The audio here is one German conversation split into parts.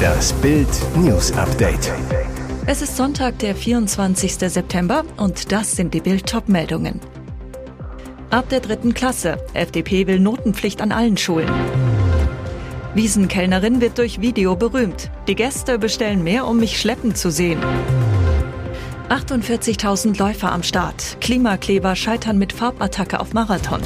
Das Bild News Update. Es ist Sonntag, der 24. September und das sind die Bild meldungen Ab der dritten Klasse. FDP will Notenpflicht an allen Schulen. Wiesenkellnerin wird durch Video berühmt. Die Gäste bestellen mehr, um mich schleppen zu sehen. 48.000 Läufer am Start. Klimakleber scheitern mit Farbattacke auf Marathon.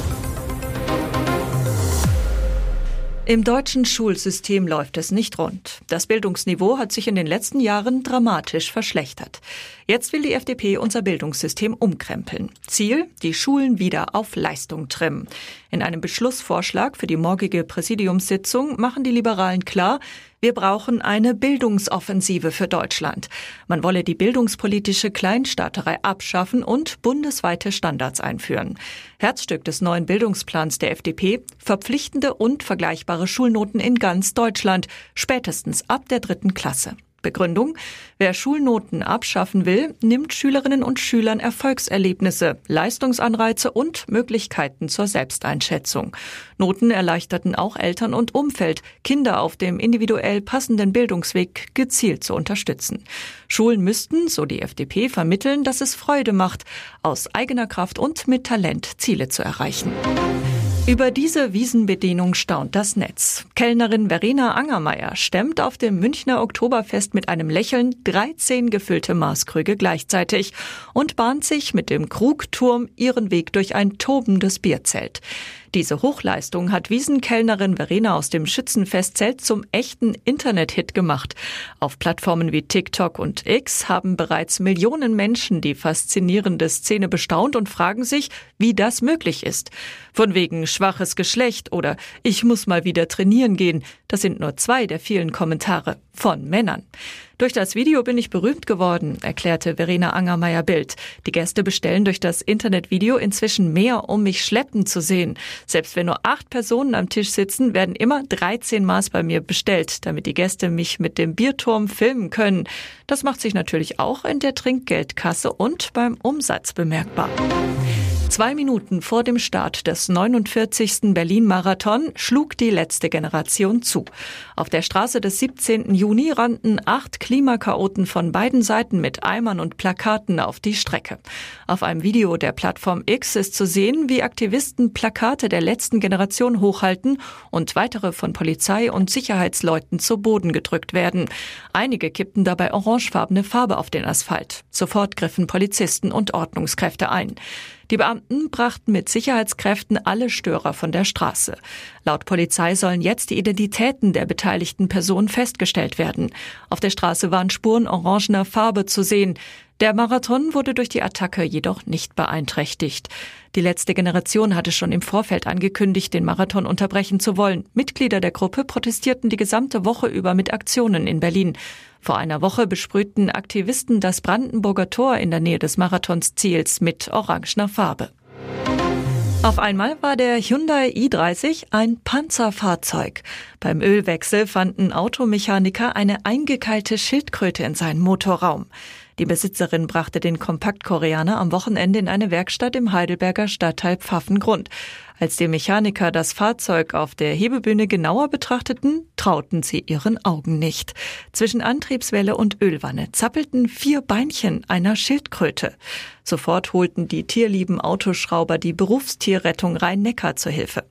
Im deutschen Schulsystem läuft es nicht rund. Das Bildungsniveau hat sich in den letzten Jahren dramatisch verschlechtert. Jetzt will die FDP unser Bildungssystem umkrempeln. Ziel, die Schulen wieder auf Leistung trimmen. In einem Beschlussvorschlag für die morgige Präsidiumssitzung machen die Liberalen klar, wir brauchen eine Bildungsoffensive für Deutschland. Man wolle die bildungspolitische Kleinstaaterei abschaffen und bundesweite Standards einführen. Herzstück des neuen Bildungsplans der FDP, verpflichtende und vergleichbare Schulnoten in ganz Deutschland, spätestens ab der dritten Klasse. Begründung, wer Schulnoten abschaffen will, nimmt Schülerinnen und Schülern Erfolgserlebnisse, Leistungsanreize und Möglichkeiten zur Selbsteinschätzung. Noten erleichterten auch Eltern und Umfeld, Kinder auf dem individuell passenden Bildungsweg gezielt zu unterstützen. Schulen müssten, so die FDP, vermitteln, dass es Freude macht, aus eigener Kraft und mit Talent Ziele zu erreichen. Über diese Wiesenbedienung staunt das Netz. Kellnerin Verena Angermeier stemmt auf dem Münchner Oktoberfest mit einem Lächeln 13 gefüllte Maßkrüge gleichzeitig und bahnt sich mit dem Krugturm ihren Weg durch ein tobendes Bierzelt. Diese Hochleistung hat Wiesenkellnerin Verena aus dem Schützenfestzelt zum echten Internet-Hit gemacht. Auf Plattformen wie TikTok und X haben bereits Millionen Menschen die faszinierende Szene bestaunt und fragen sich, wie das möglich ist. Von wegen schwaches Geschlecht oder ich muss mal wieder trainieren gehen, das sind nur zwei der vielen Kommentare von Männern. Durch das Video bin ich berühmt geworden, erklärte Verena Angermeier Bild. Die Gäste bestellen durch das Internetvideo inzwischen mehr, um mich schleppen zu sehen. Selbst wenn nur acht Personen am Tisch sitzen, werden immer 13 Maß bei mir bestellt, damit die Gäste mich mit dem Bierturm filmen können. Das macht sich natürlich auch in der Trinkgeldkasse und beim Umsatz bemerkbar. Zwei Minuten vor dem Start des 49. Berlin-Marathon schlug die letzte Generation zu. Auf der Straße des 17. Juni rannten acht Klimakaoten von beiden Seiten mit Eimern und Plakaten auf die Strecke. Auf einem Video der Plattform X ist zu sehen, wie Aktivisten Plakate der letzten Generation hochhalten und weitere von Polizei und Sicherheitsleuten zu Boden gedrückt werden. Einige kippten dabei orangefarbene Farbe auf den Asphalt. Sofort griffen Polizisten und Ordnungskräfte ein. Die Beamten brachten mit Sicherheitskräften alle Störer von der Straße. Laut Polizei sollen jetzt die Identitäten der beteiligten Personen festgestellt werden. Auf der Straße waren Spuren orangener Farbe zu sehen. Der Marathon wurde durch die Attacke jedoch nicht beeinträchtigt. Die letzte Generation hatte schon im Vorfeld angekündigt, den Marathon unterbrechen zu wollen. Mitglieder der Gruppe protestierten die gesamte Woche über mit Aktionen in Berlin. Vor einer Woche besprühten Aktivisten das Brandenburger Tor in der Nähe des Marathonsziels mit orangener Farbe. Auf einmal war der Hyundai i30 ein Panzerfahrzeug. Beim Ölwechsel fanden Automechaniker eine eingekeilte Schildkröte in seinen Motorraum. Die Besitzerin brachte den Kompaktkoreaner am Wochenende in eine Werkstatt im Heidelberger Stadtteil Pfaffengrund. Als die Mechaniker das Fahrzeug auf der Hebebühne genauer betrachteten, trauten sie ihren Augen nicht. Zwischen Antriebswelle und Ölwanne zappelten vier Beinchen einer Schildkröte. Sofort holten die tierlieben Autoschrauber die Berufstierrettung Rhein-Neckar zur Hilfe.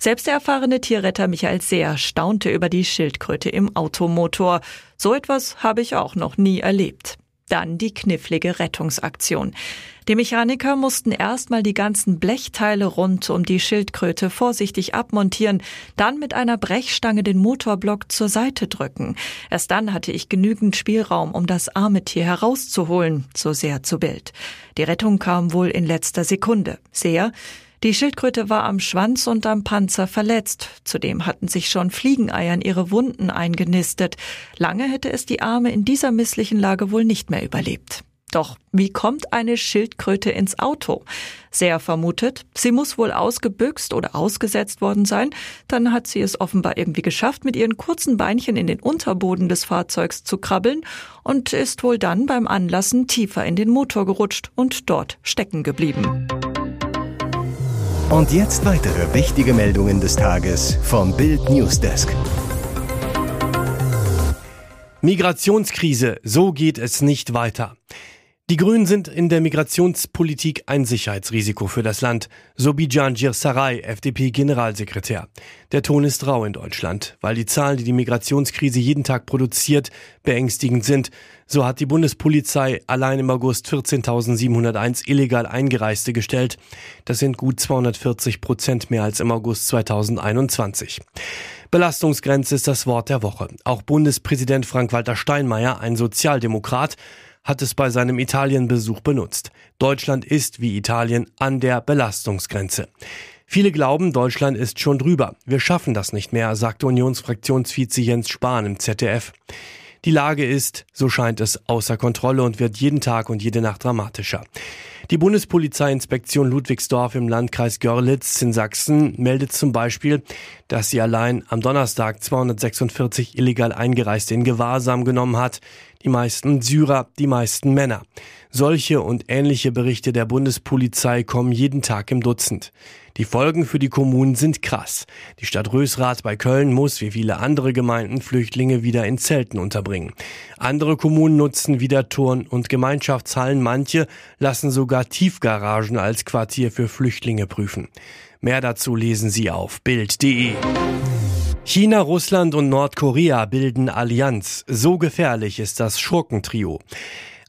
Selbst der erfahrene Tierretter Michael Seer staunte über die Schildkröte im Automotor. So etwas habe ich auch noch nie erlebt. Dann die knifflige Rettungsaktion. Die Mechaniker mussten erstmal die ganzen Blechteile rund um die Schildkröte vorsichtig abmontieren, dann mit einer Brechstange den Motorblock zur Seite drücken. Erst dann hatte ich genügend Spielraum, um das arme Tier herauszuholen, so sehr zu Bild. Die Rettung kam wohl in letzter Sekunde. Sehr die Schildkröte war am Schwanz und am Panzer verletzt. Zudem hatten sich schon Fliegeneier in ihre Wunden eingenistet. Lange hätte es die Arme in dieser misslichen Lage wohl nicht mehr überlebt. Doch wie kommt eine Schildkröte ins Auto? Sehr vermutet, sie muss wohl ausgebüxt oder ausgesetzt worden sein. Dann hat sie es offenbar irgendwie geschafft, mit ihren kurzen Beinchen in den Unterboden des Fahrzeugs zu krabbeln und ist wohl dann beim Anlassen tiefer in den Motor gerutscht und dort stecken geblieben. Und jetzt weitere wichtige Meldungen des Tages vom Bild Newsdesk. Migrationskrise, so geht es nicht weiter. Die Grünen sind in der Migrationspolitik ein Sicherheitsrisiko für das Land, so Bijan Sarai, FDP-Generalsekretär. Der Ton ist rau in Deutschland, weil die Zahlen, die die Migrationskrise jeden Tag produziert, beängstigend sind. So hat die Bundespolizei allein im August 14.701 illegal Eingereiste gestellt. Das sind gut 240 Prozent mehr als im August 2021. Belastungsgrenze ist das Wort der Woche. Auch Bundespräsident Frank-Walter Steinmeier, ein Sozialdemokrat, hat es bei seinem Italienbesuch benutzt. Deutschland ist wie Italien an der Belastungsgrenze. Viele glauben, Deutschland ist schon drüber. Wir schaffen das nicht mehr, sagte Unionsfraktionsvize Jens Spahn im ZDF. Die Lage ist, so scheint es, außer Kontrolle und wird jeden Tag und jede Nacht dramatischer. Die Bundespolizeiinspektion Ludwigsdorf im Landkreis Görlitz in Sachsen meldet zum Beispiel, dass sie allein am Donnerstag 246 illegal Eingereiste in Gewahrsam genommen hat. Die meisten Syrer, die meisten Männer. Solche und ähnliche Berichte der Bundespolizei kommen jeden Tag im Dutzend. Die Folgen für die Kommunen sind krass. Die Stadt Rösrath bei Köln muss, wie viele andere Gemeinden, Flüchtlinge wieder in Zelten unterbringen. Andere Kommunen nutzen wieder Turn- und Gemeinschaftshallen. Manche lassen sogar Tiefgaragen als Quartier für Flüchtlinge prüfen. Mehr dazu lesen Sie auf Bild.de. China, Russland und Nordkorea bilden Allianz. So gefährlich ist das Schurkentrio.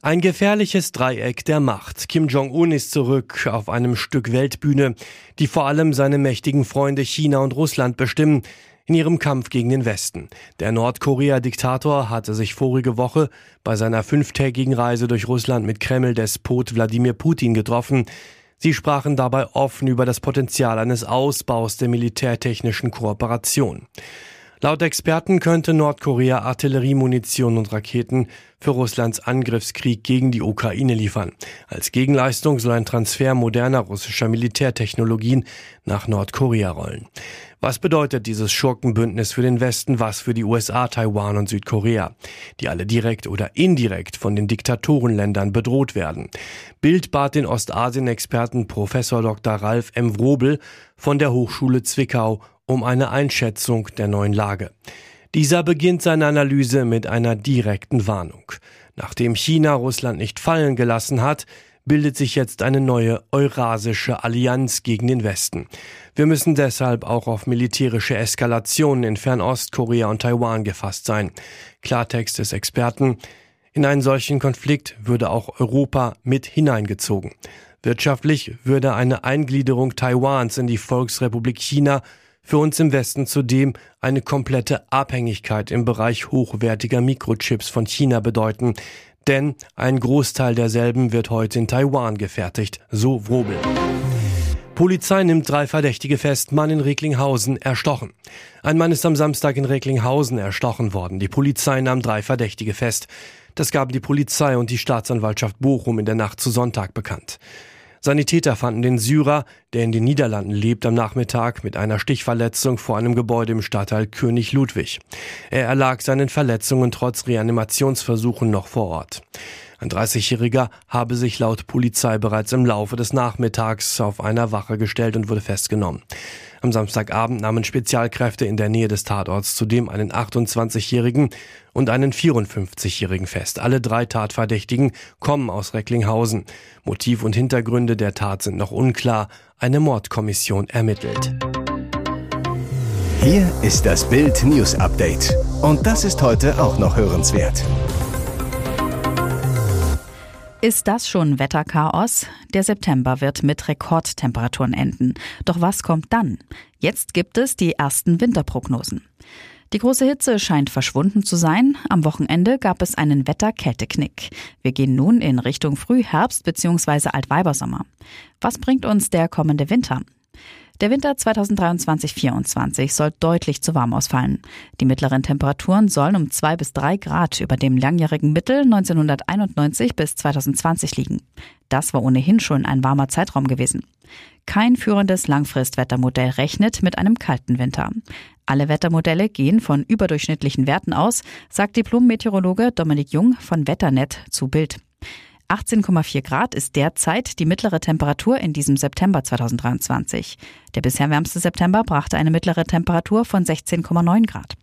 Ein gefährliches Dreieck der Macht. Kim Jong-un ist zurück auf einem Stück Weltbühne, die vor allem seine mächtigen Freunde China und Russland bestimmen in ihrem Kampf gegen den Westen. Der Nordkorea-Diktator hatte sich vorige Woche bei seiner fünftägigen Reise durch Russland mit Kreml-Despot Wladimir Putin getroffen. Sie sprachen dabei offen über das Potenzial eines Ausbaus der militärtechnischen Kooperation. Laut Experten könnte Nordkorea Artilleriemunition und Raketen für Russlands Angriffskrieg gegen die Ukraine liefern. Als Gegenleistung soll ein Transfer moderner russischer Militärtechnologien nach Nordkorea rollen. Was bedeutet dieses Schurkenbündnis für den Westen, was für die USA, Taiwan und Südkorea, die alle direkt oder indirekt von den Diktatorenländern bedroht werden? Bild bat den Ostasien-Experten Professor Dr. Ralf M. Wrobel von der Hochschule Zwickau um eine Einschätzung der neuen Lage. Dieser beginnt seine Analyse mit einer direkten Warnung. Nachdem China Russland nicht fallen gelassen hat, bildet sich jetzt eine neue Eurasische Allianz gegen den Westen. Wir müssen deshalb auch auf militärische Eskalationen in Fernost, Korea und Taiwan gefasst sein. Klartext des Experten. In einen solchen Konflikt würde auch Europa mit hineingezogen. Wirtschaftlich würde eine Eingliederung Taiwans in die Volksrepublik China für uns im Westen zudem eine komplette Abhängigkeit im Bereich hochwertiger Mikrochips von China bedeuten, denn ein Großteil derselben wird heute in Taiwan gefertigt, so Wrobel. Polizei nimmt drei Verdächtige fest, Mann in Recklinghausen erstochen. Ein Mann ist am Samstag in Recklinghausen erstochen worden. Die Polizei nahm drei Verdächtige fest. Das gaben die Polizei und die Staatsanwaltschaft Bochum in der Nacht zu Sonntag bekannt. Sanitäter fanden den Syrer, der in den Niederlanden lebt, am Nachmittag mit einer Stichverletzung vor einem Gebäude im Stadtteil König Ludwig. Er erlag seinen Verletzungen trotz Reanimationsversuchen noch vor Ort. Ein 30-Jähriger habe sich laut Polizei bereits im Laufe des Nachmittags auf einer Wache gestellt und wurde festgenommen. Am Samstagabend nahmen Spezialkräfte in der Nähe des Tatorts zudem einen 28-Jährigen und einen 54-Jährigen fest. Alle drei Tatverdächtigen kommen aus Recklinghausen. Motiv und Hintergründe der Tat sind noch unklar. Eine Mordkommission ermittelt. Hier ist das Bild News Update. Und das ist heute auch noch hörenswert. Ist das schon Wetterchaos? Der September wird mit Rekordtemperaturen enden. Doch was kommt dann? Jetzt gibt es die ersten Winterprognosen. Die große Hitze scheint verschwunden zu sein. Am Wochenende gab es einen Wetter-Kälteknick. Wir gehen nun in Richtung Frühherbst bzw. Altweibersommer. Was bringt uns der kommende Winter? Der Winter 2023-24 soll deutlich zu warm ausfallen. Die mittleren Temperaturen sollen um zwei bis drei Grad über dem langjährigen Mittel 1991 bis 2020 liegen. Das war ohnehin schon ein warmer Zeitraum gewesen. Kein führendes Langfristwettermodell rechnet mit einem kalten Winter. Alle Wettermodelle gehen von überdurchschnittlichen Werten aus, sagt Diplom-Meteorologe Dominik Jung von Wetternet zu Bild. 18,4 Grad ist derzeit die mittlere Temperatur in diesem September 2023. Der bisher wärmste September brachte eine mittlere Temperatur von 16,9 Grad.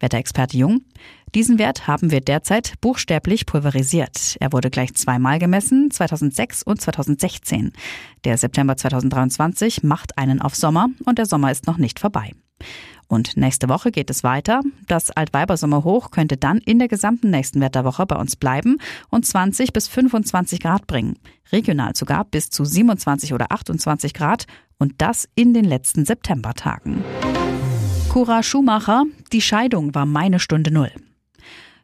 Wetterexperte Jung. Diesen Wert haben wir derzeit buchstäblich pulverisiert. Er wurde gleich zweimal gemessen, 2006 und 2016. Der September 2023 macht einen auf Sommer und der Sommer ist noch nicht vorbei. Und nächste Woche geht es weiter. Das Altweibersommerhoch könnte dann in der gesamten nächsten Wetterwoche bei uns bleiben und 20 bis 25 Grad bringen. Regional sogar bis zu 27 oder 28 Grad und das in den letzten Septembertagen. Cora Schumacher, die Scheidung war meine Stunde Null.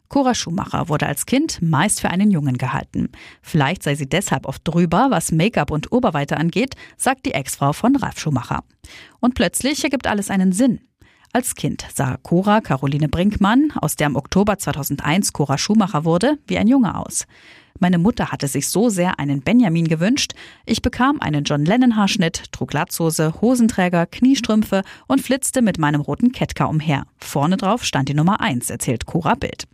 Cora Schumacher wurde als Kind meist für einen Jungen gehalten. Vielleicht sei sie deshalb oft drüber, was Make-up und Oberweite angeht, sagt die Ex-Frau von Ralf Schumacher. Und plötzlich ergibt alles einen Sinn. Als Kind sah Cora Caroline Brinkmann, aus der im Oktober 2001 Cora Schumacher wurde, wie ein Junge aus. Meine Mutter hatte sich so sehr einen Benjamin gewünscht. Ich bekam einen John Lennon Haarschnitt, trug Latzhose, Hosenträger, Kniestrümpfe und flitzte mit meinem roten Ketka umher. Vorne drauf stand die Nummer 1, erzählt Cora Bild.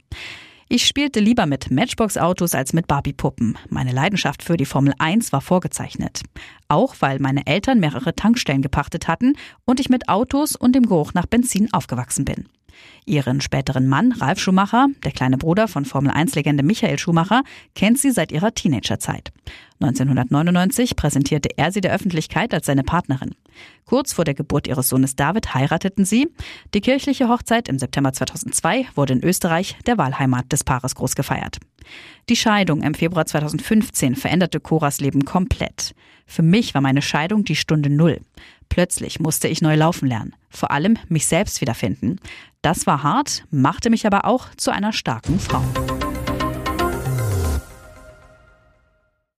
Ich spielte lieber mit Matchbox-Autos als mit Barbie-Puppen. Meine Leidenschaft für die Formel 1 war vorgezeichnet. Auch weil meine Eltern mehrere Tankstellen gepachtet hatten und ich mit Autos und dem Geruch nach Benzin aufgewachsen bin. Ihren späteren Mann, Ralf Schumacher, der kleine Bruder von Formel-1-Legende Michael Schumacher, kennt sie seit ihrer Teenagerzeit. 1999 präsentierte er sie der Öffentlichkeit als seine Partnerin. Kurz vor der Geburt ihres Sohnes David heirateten sie. Die kirchliche Hochzeit im September 2002 wurde in Österreich, der Wahlheimat des Paares, groß gefeiert. Die Scheidung im Februar 2015 veränderte Coras Leben komplett. Für mich war meine Scheidung die Stunde Null. Plötzlich musste ich neu laufen lernen, vor allem mich selbst wiederfinden. Das war hart, machte mich aber auch zu einer starken Frau.